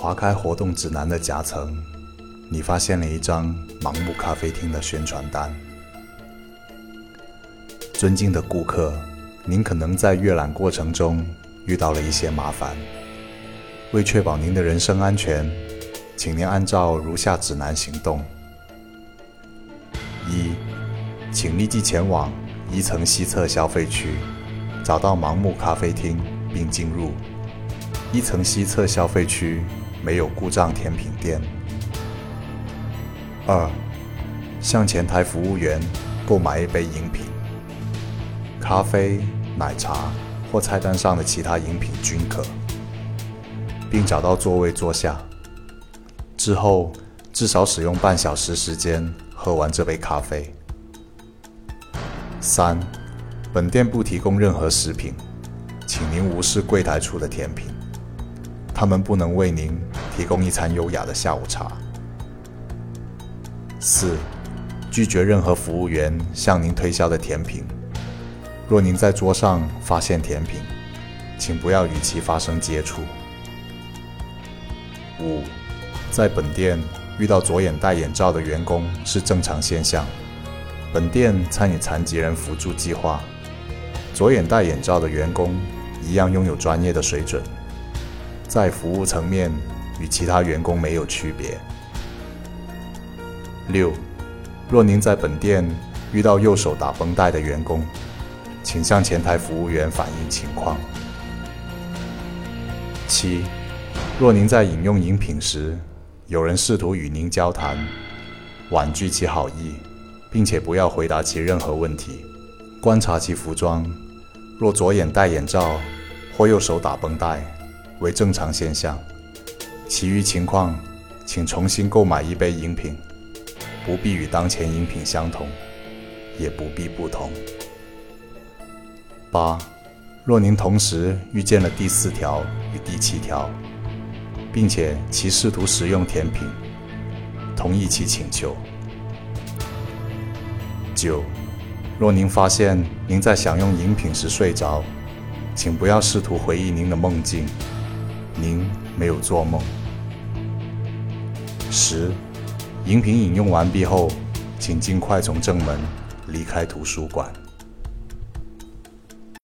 划开活动指南的夹层，你发现了一张盲目咖啡厅的宣传单。尊敬的顾客，您可能在阅览过程中遇到了一些麻烦。为确保您的人身安全，请您按照如下指南行动：一，请立即前往一层西侧消费区，找到盲目咖啡厅并进入。一层西侧消费区没有故障甜品店。二，向前台服务员购买一杯饮品。咖啡、奶茶或菜单上的其他饮品均可，并找到座位坐下。之后至少使用半小时时间喝完这杯咖啡。三，本店不提供任何食品，请您无视柜台处的甜品，他们不能为您提供一餐优雅的下午茶。四，拒绝任何服务员向您推销的甜品。若您在桌上发现甜品，请不要与其发生接触。五，在本店遇到左眼戴眼罩的员工是正常现象。本店参与残疾人辅助计划，左眼戴眼罩的员工一样拥有专业的水准，在服务层面与其他员工没有区别。六，若您在本店遇到右手打绷带的员工，请向前台服务员反映情况。七，若您在饮用饮品时，有人试图与您交谈，婉拒其好意，并且不要回答其任何问题。观察其服装，若左眼戴眼罩或右手打绷带，为正常现象。其余情况，请重新购买一杯饮品，不必与当前饮品相同，也不必不同。八，若您同时遇见了第四条与第七条，并且其试图食用甜品，同意其请求。九，若您发现您在享用饮品时睡着，请不要试图回忆您的梦境，您没有做梦。十，饮品饮用完毕后，请尽快从正门离开图书馆。